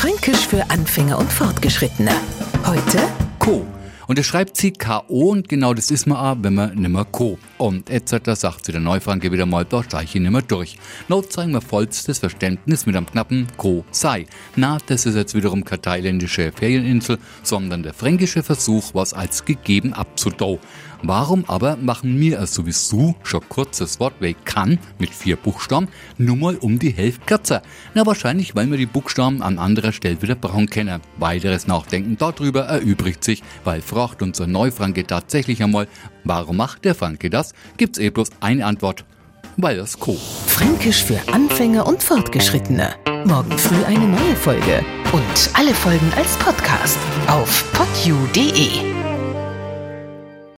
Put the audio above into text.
Fränkisch für Anfänger und Fortgeschrittene. Heute Co. Und er schreibt sie K.O. und genau das ist man auch, wenn man nimmer Co. Und etc. sagt sie der Neufranke wieder mal, da steige ich nimmer durch. Not zeigen wir vollstes Verständnis mit einem knappen Co. sei. Na, das ist jetzt wiederum keine thailändische Ferieninsel, sondern der fränkische Versuch, was als gegeben abzudau. Warum aber machen wir es sowieso schon kurzes Wort wie kann mit vier Buchstaben nur mal um die Hälfte kürzer? Na wahrscheinlich, weil wir die Buchstaben an anderer Stelle wieder brauchen kennen. Weiteres Nachdenken darüber erübrigt sich, weil fragt unser Neufranke tatsächlich einmal, warum macht der Franke das? Gibt's eh bloß eine Antwort. Weil das Co. Fränkisch für Anfänger und Fortgeschrittene. Morgen früh eine neue Folge. Und alle Folgen als Podcast auf podu.de.